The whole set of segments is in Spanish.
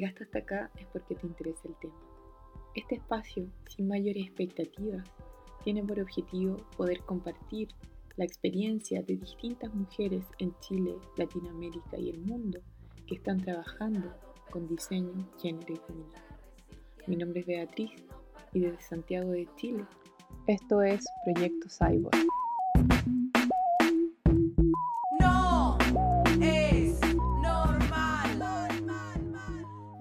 llegaste hasta acá es porque te interesa el tema. Este espacio, sin mayores expectativas, tiene por objetivo poder compartir la experiencia de distintas mujeres en Chile, Latinoamérica y el mundo que están trabajando con diseño, género y feminismo. Mi nombre es Beatriz y desde Santiago de Chile. Esto es Proyecto Cyborg.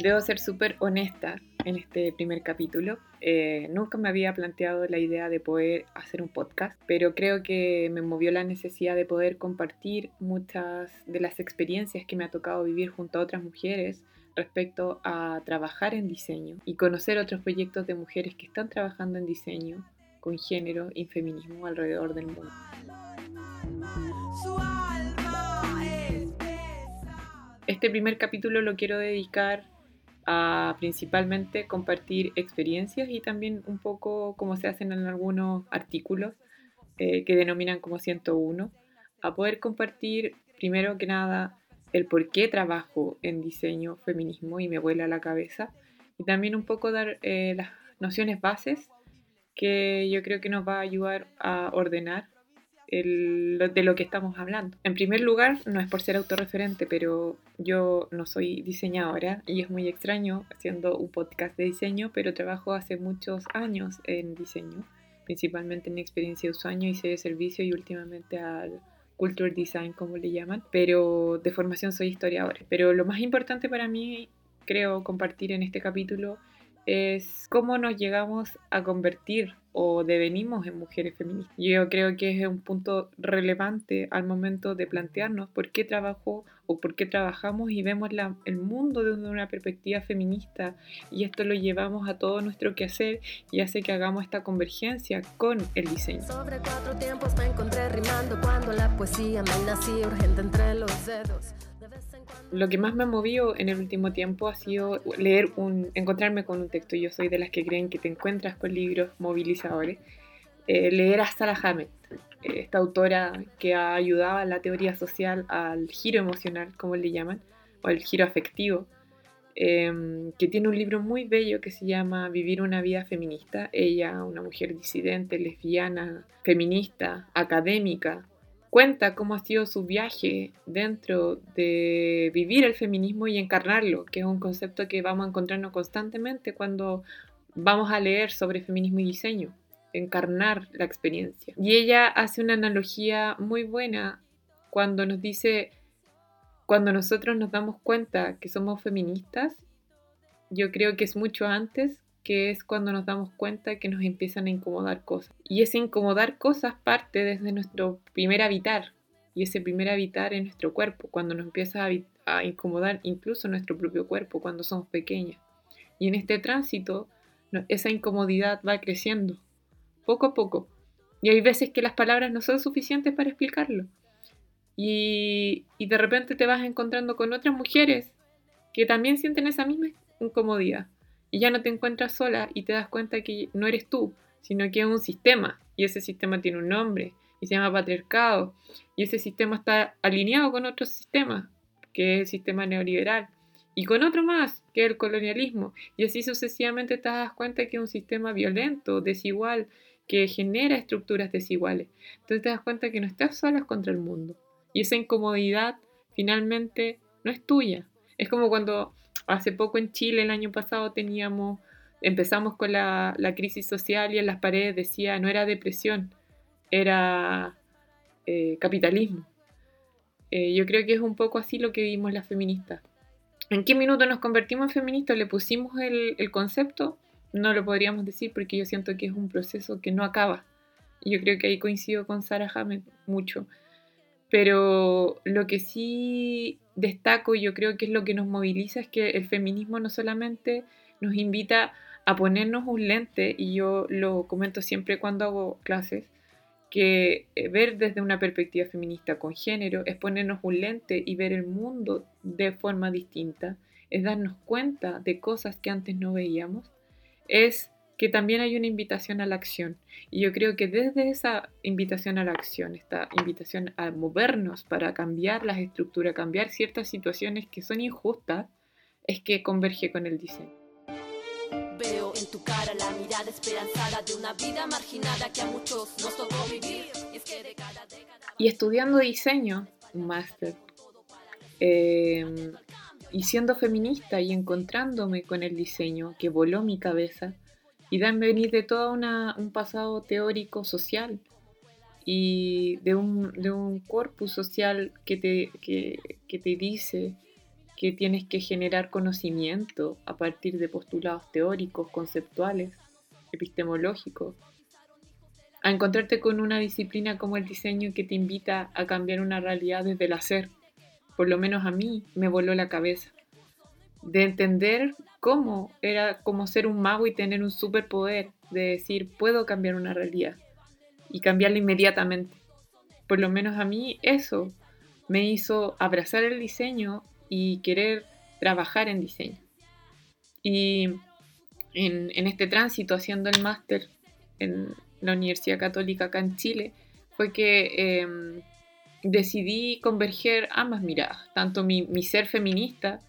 Debo ser súper honesta en este primer capítulo. Eh, nunca me había planteado la idea de poder hacer un podcast, pero creo que me movió la necesidad de poder compartir muchas de las experiencias que me ha tocado vivir junto a otras mujeres respecto a trabajar en diseño y conocer otros proyectos de mujeres que están trabajando en diseño con género y feminismo alrededor del mundo. Este primer capítulo lo quiero dedicar a principalmente compartir experiencias y también un poco como se hacen en algunos artículos eh, que denominan como 101, a poder compartir primero que nada el por qué trabajo en diseño feminismo y me vuela la cabeza y también un poco dar eh, las nociones bases que yo creo que nos va a ayudar a ordenar de lo que estamos hablando. En primer lugar, no es por ser autorreferente, pero yo no soy diseñadora y es muy extraño haciendo un podcast de diseño, pero trabajo hace muchos años en diseño, principalmente en experiencia de usuario y de servicio y últimamente al culture design, como le llaman, pero de formación soy historiadora. Pero lo más importante para mí, creo, compartir en este capítulo es cómo nos llegamos a convertir o devenimos en mujeres feministas. Yo creo que es un punto relevante al momento de plantearnos por qué trabajo o por qué trabajamos y vemos el mundo desde una perspectiva feminista y esto lo llevamos a todo nuestro quehacer y hace que hagamos esta convergencia con el diseño. Sobre cuatro tiempos me encontré rimando cuando la poesía me nació urgente entre los dedos. Lo que más me ha movido en el último tiempo ha sido leer un, encontrarme con un texto. Yo soy de las que creen que te encuentras con libros movilizadores. Eh, leer a Sarah Hammett, esta autora que ha ayudado a la teoría social al giro emocional, como le llaman, o el giro afectivo, em, que tiene un libro muy bello que se llama Vivir una vida feminista. Ella, una mujer disidente, lesbiana, feminista, académica, cuenta cómo ha sido su viaje dentro de vivir el feminismo y encarnarlo, que es un concepto que vamos a encontrarnos constantemente cuando vamos a leer sobre feminismo y diseño, encarnar la experiencia. Y ella hace una analogía muy buena cuando nos dice, cuando nosotros nos damos cuenta que somos feministas, yo creo que es mucho antes que es cuando nos damos cuenta que nos empiezan a incomodar cosas. Y ese incomodar cosas parte desde nuestro primer habitar. Y ese primer habitar en nuestro cuerpo, cuando nos empieza a, incomodar incluso nuestro propio cuerpo cuando somos pequeñas. Y en este tránsito, esa incomodidad va creciendo, poco a poco. Y hay veces que las palabras no son suficientes para explicarlo. Y, y de repente te vas encontrando con otras mujeres que también sienten esa misma incomodidad y ya no te encuentras sola y te das cuenta que no eres tú, sino que es un sistema y ese sistema tiene un nombre y se llama patriarcado y ese sistema está alineado con otro sistema, que es el sistema neoliberal y con otro más, que es el colonialismo y así sucesivamente te das cuenta que es un sistema violento, desigual, que genera estructuras desiguales. Entonces te das cuenta que no estás sola contra el mundo y esa incomodidad finalmente no es tuya. Es como cuando Hace poco en Chile, el año pasado, teníamos, empezamos con la, crisis social y en las paredes decía, no era depresión, era eh, capitalismo. Eh, yo creo que es un poco así lo que vimos las feministas. ¿En qué minuto nos convertimos en feministas? ¿Le pusimos el, concepto? No lo podríamos decir porque yo siento que es un proceso que no acaba. Yo creo que ahí coincido con Sarah Hammett mucho. Pero lo que sí destaco y yo creo que es lo que nos moviliza es que el feminismo no solamente nos invita a ponernos un lente, y yo lo comento siempre cuando hago clases, que eh, ver desde una perspectiva feminista con género es ponernos un lente y ver el mundo de forma distinta, es darnos cuenta de cosas que antes no veíamos, es que también hay una invitación a la acción. Y yo creo que desde esa invitación a la acción, esta invitación a movernos para cambiar las estructuras, cambiar ciertas situaciones que son injustas, es que converge con el diseño. Veo en tu cara la mirada esperanzada de una vida marginada que a muchos nos tocó vivir. Y, estudiando diseño, un máster, em, y siendo feminista y encontrándome con el diseño que voló mi cabeza, y dan venir de todo un pasado teórico social y de un, de un corpus social que te, que, que te dice que tienes que generar conocimiento a partir de postulados teóricos, conceptuales, epistemológicos, a encontrarte con una disciplina como el diseño que te invita a cambiar una realidad desde el hacer. Por lo menos a mí me voló la cabeza. De entender cómo era como ser un mago y tener un superpoder, de decir, puedo cambiar una realidad y cambiarla inmediatamente. Por lo menos a mí eso me hizo abrazar el diseño y querer trabajar en diseño. Y en, este tránsito haciendo el máster en la Universidad Católica acá en Chile, fue que em, decidí converger ambas miradas, tanto mi, mi ser feminista,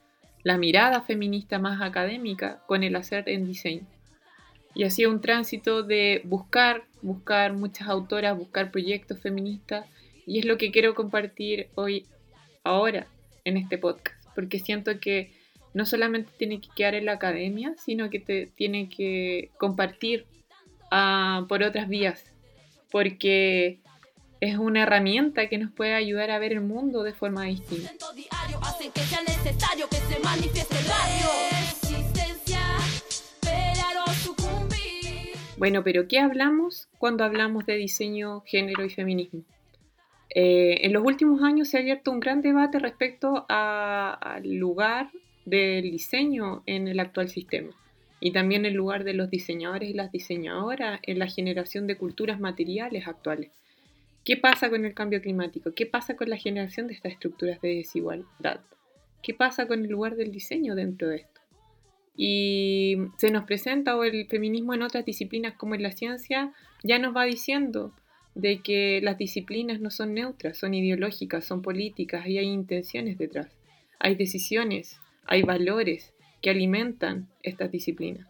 la mirada feminista más académica, con el hacer en diseño. Y hacía un tránsito de buscar, buscar muchas autoras, buscar proyectos feministas, y es lo que quiero compartir hoy, ahora, en este podcast, porque siento que no solamente tiene que quedar en la academia, sino que te tiene que compartir ah, por otras vías, porque es una herramienta que nos puede ayudar a ver el mundo de forma distinta. Bueno, pero ¿qué hablamos cuando hablamos de diseño, género y feminismo? Eh, en los últimos años se ha abierto un gran debate respecto al lugar del diseño en el actual sistema y también el lugar de los diseñadores y las diseñadoras en la generación de culturas materiales actuales. ¿Qué pasa con el cambio climático? ¿Qué pasa con la generación de estas estructuras de desigualdad? ¿Qué pasa con el lugar del diseño dentro de esto? Y se nos presenta o el feminismo en otras disciplinas como en la ciencia ya nos va diciendo de que las disciplinas no son neutras, son ideológicas, son políticas y hay intenciones detrás. Hay decisiones, hay valores que alimentan estas disciplinas.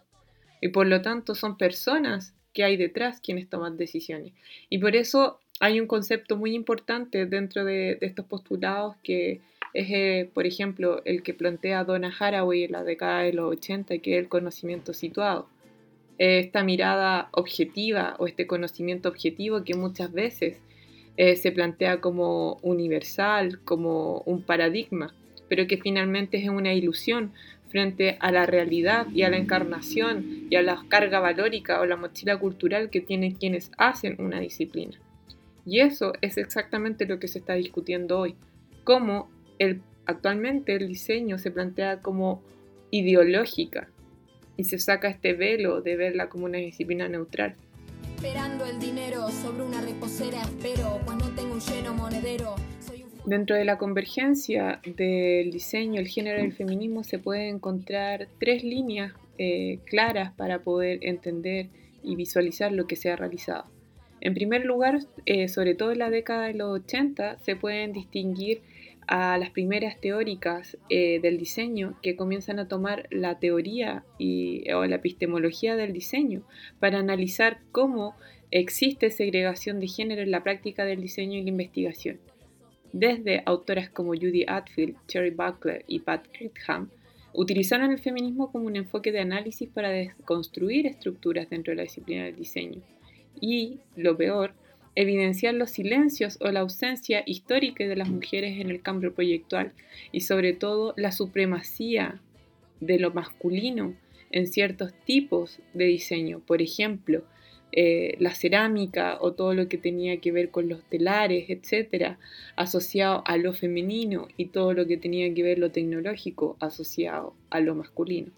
Y por lo tanto son personas que hay detrás quienes toman decisiones. Y por eso hay un concepto muy importante dentro de, estos postulados que es, eh, por ejemplo, el que plantea Donna Haraway en la década de los 80, que es el conocimiento situado esta mirada objetiva o este conocimiento objetivo que muchas veces eh, se plantea como universal, como un paradigma, pero que finalmente es una ilusión frente a la realidad y a la encarnación y a la carga valórica o la mochila cultural que tienen quienes hacen una disciplina. Y eso es exactamente lo que se está discutiendo hoy, cómo actualmente el diseño se plantea como ideológica, y se saca este velo de verla como una disciplina neutral. Esperando el dinero sobre una reposera espero, pues tengo un lleno monedero. Dentro de la convergencia del diseño, el género y el feminismo se pueden encontrar tres líneas eh, claras para poder entender y visualizar lo que se ha realizado. En primer lugar, eh, sobre todo en la década de los 80, se pueden distinguir a las primeras teóricas eh, del diseño que comienzan a tomar la teoría o la epistemología del diseño para analizar cómo existe segregación de género en la práctica del diseño y la investigación. Desde autoras como Judy Atfield, Cherry Buckler y Pat Critcham, utilizaron el feminismo como un enfoque de análisis para desconstruir estructuras dentro de la disciplina del diseño. Y, lo peor, evidenciar los silencios o la ausencia histórica de las mujeres en el cambio proyectual y sobre todo la supremacía de lo masculino en ciertos tipos de diseño. Por ejemplo, eh, la cerámica o todo lo que tenía que ver con los telares, etcétera, asociado a lo femenino y todo lo que tenía que ver lo tecnológico asociado a lo masculino.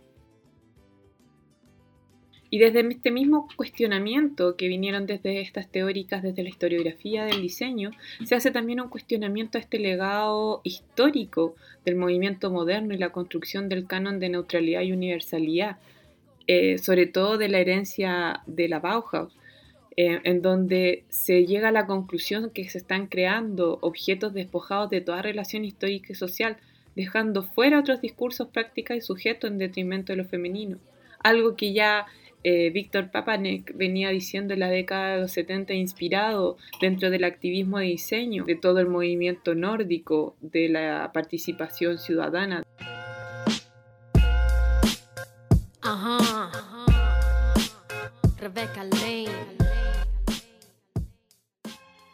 Y desde este mismo cuestionamiento que vinieron desde estas teóricas, desde la historiografía del diseño, se hace también un cuestionamiento a este legado histórico del movimiento moderno y la construcción del canon de neutralidad y universalidad, eh, sobre todo de la herencia de la Bauhaus, eh, en donde se llega a la conclusión que se están creando objetos despojados de toda relación histórica y social, dejando fuera otros discursos, prácticas y sujetos en detrimento de lo femenino. Algo que ya eh, Víctor Papanek venía diciendo en la década de los 70, inspirado dentro del activismo de diseño, de todo el movimiento nórdico, de la participación ciudadana. Rebecca Lane.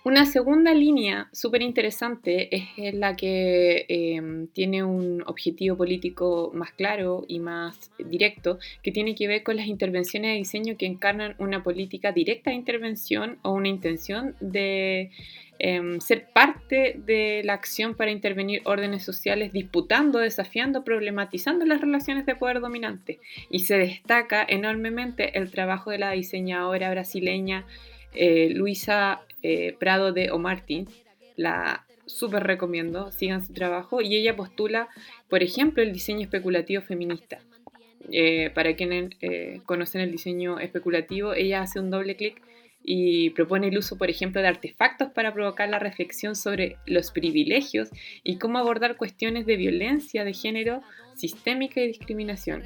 Una segunda línea súper interesante es la que em, tiene un objetivo político más claro y más directo, que tiene que ver con las intervenciones de diseño que encarnan una política directa de intervención o una intención de em, ser parte de la acción para intervenir órdenes sociales, disputando, desafiando, problematizando las relaciones de poder dominante. Y se destaca enormemente el trabajo de la diseñadora brasileña eh, Luisa eh, Prado de O'Martins, la súper recomiendo, sigan su trabajo, y ella postula, por ejemplo, el diseño especulativo feminista. Eh, para quienes eh, conocen el diseño especulativo, ella hace un doble clic y propone el uso, por ejemplo, de artefactos para provocar la reflexión sobre los privilegios y cómo abordar cuestiones de violencia de género sistémica y discriminación.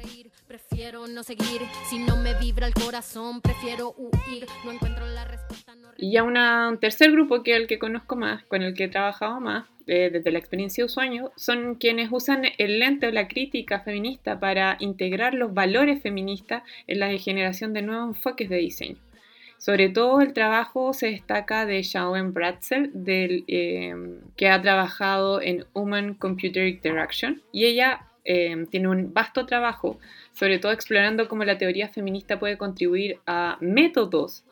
Y ya un tercer grupo que es el que conozco más, con el que he trabajado más, eh, desde la experiencia de usuario, son quienes usan el lente o la crítica feminista para integrar los valores feministas en la generación de nuevos enfoques de diseño. Sobre todo el trabajo se destaca de Shawn Bratzel, eh, que ha trabajado en Human Computer Interaction, y ella eh, tiene un vasto trabajo, sobre todo explorando cómo la teoría feminista puede contribuir a métodos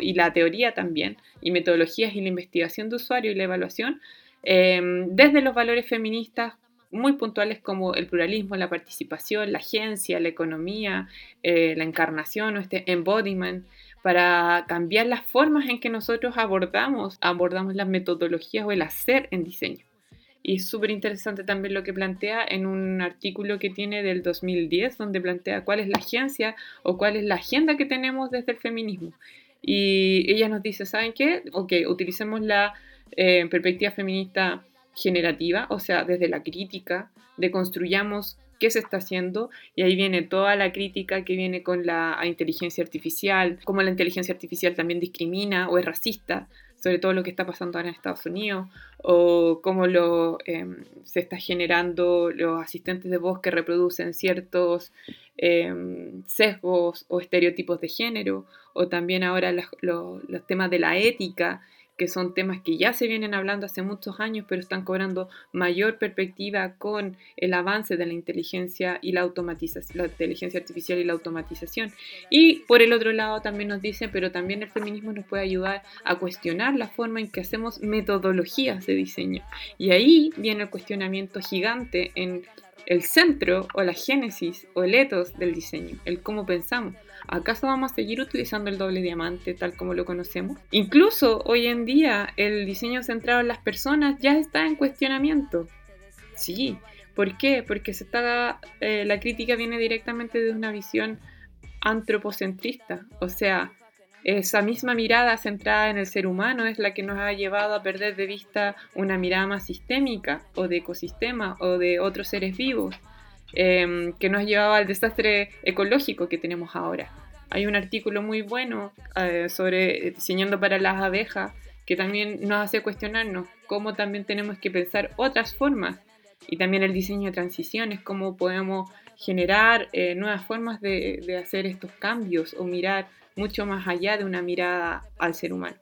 y la teoría también, y metodologías y la investigación de usuario y la evaluación, eh, desde los valores feministas muy puntuales como el pluralismo, la participación, la agencia, la economía, eh, la encarnación o este embodiment, para cambiar las formas en que nosotros abordamos, abordamos las metodologías o el hacer en diseño. Y es súper interesante también lo que plantea en un artículo que tiene del 2010, donde plantea cuál es la agencia o cuál es la agenda que tenemos desde el feminismo. Y ella nos dice, ¿saben qué? Ok, utilicemos la eh, perspectiva feminista generativa, o sea, desde la crítica, deconstruyamos qué se está haciendo y ahí viene toda la crítica que viene con la inteligencia artificial, cómo la inteligencia artificial también discrimina o es racista, sobre todo lo que está pasando ahora en Estados Unidos, o cómo lo, em, se está generando los asistentes de voz que reproducen ciertos em, sesgos o estereotipos de género, o también ahora los temas de la ética que son temas que ya se vienen hablando hace muchos años, pero están cobrando mayor perspectiva con el avance de la inteligencia y la automatización, la inteligencia artificial y la automatización. Y por el otro lado también nos dicen, pero también el feminismo nos puede ayudar a cuestionar la forma en que hacemos metodologías de diseño. Y ahí viene el cuestionamiento gigante en el centro o la génesis o el etos del diseño, el cómo pensamos. ¿Acaso vamos a seguir utilizando el doble diamante tal como lo conocemos? Incluso hoy en día el diseño centrado en las personas ya está en cuestionamiento. Sí, ¿por qué? Porque se está, eh, la crítica viene directamente de una visión antropocentrista, o sea, esa misma mirada centrada en el ser humano es la que nos ha llevado a perder de vista una mirada más sistémica o de ecosistema o de otros seres vivos. Em, que nos llevaba al desastre ecológico que tenemos ahora. Hay un artículo muy bueno eh, sobre diseñando para las abejas que también nos hace cuestionarnos cómo también tenemos que pensar otras formas y también el diseño de transiciones, cómo podemos generar eh, nuevas formas de hacer estos cambios o mirar mucho más allá de una mirada al ser humano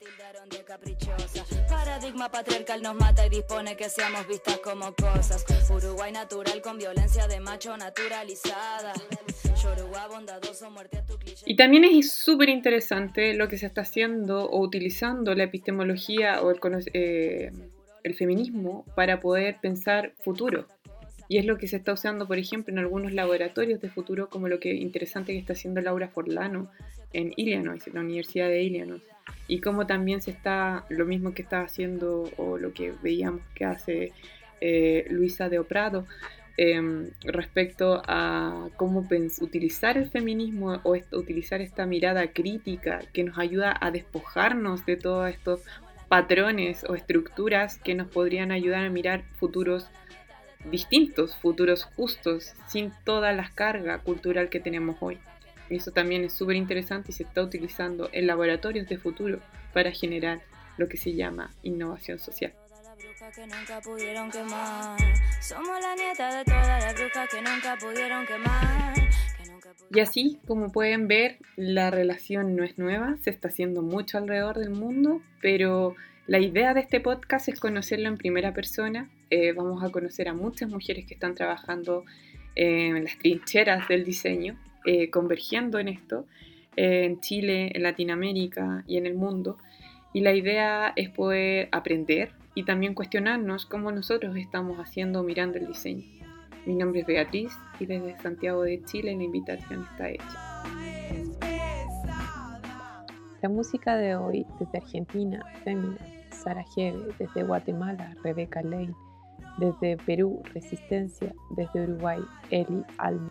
paradigma patriarcal nos mata y dispone que seamos vistas como cosas. Uruguay natural con violencia de macho naturalizada. bondadoso, muerte a tu cliché. Y también es súper interesante lo que se está haciendo o utilizando la epistemología o el, eh, el feminismo para poder pensar futuro. Y es lo que se está usando, por ejemplo, en algunos laboratorios de futuro, como lo que interesante que está haciendo Laura Forlano en Illinois, en la Universidad de Illinois y cómo también se está, lo mismo que está haciendo o lo que veíamos que hace eh, Luisa de Oprado, em, respecto a cómo utilizar el feminismo o utilizar esta mirada crítica que nos ayuda a despojarnos de todos estos patrones o estructuras que nos podrían ayudar a mirar futuros distintos, futuros justos, sin toda la carga cultural que tenemos hoy. Eso también es súper interesante y se está utilizando en laboratorios de futuro para generar lo que se llama innovación social. Y así, como pueden ver, la relación no es nueva, se está haciendo mucho alrededor del mundo, pero la idea de este podcast es conocerlo en primera persona. Eh, vamos a conocer a muchas mujeres que están trabajando en las trincheras del diseño, eh, convergiendo en esto, eh, en Chile, en Latinoamérica y en el mundo. Y la idea es poder aprender y también cuestionarnos cómo nosotros estamos haciendo mirando el diseño. Mi nombre es Beatriz y desde Santiago de Chile la invitación está hecha. La música de hoy desde Argentina, Femina, Sara Jeve, desde Guatemala, Rebeca Lane, desde Perú, Resistencia, desde Uruguay, Eli Alma.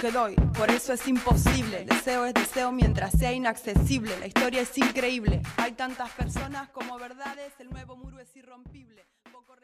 Que doy, por eso es imposible. Deseo es deseo mientras sea inaccesible. La historia es increíble. Hay tantas personas como verdades, el nuevo muro es irrompible. Poco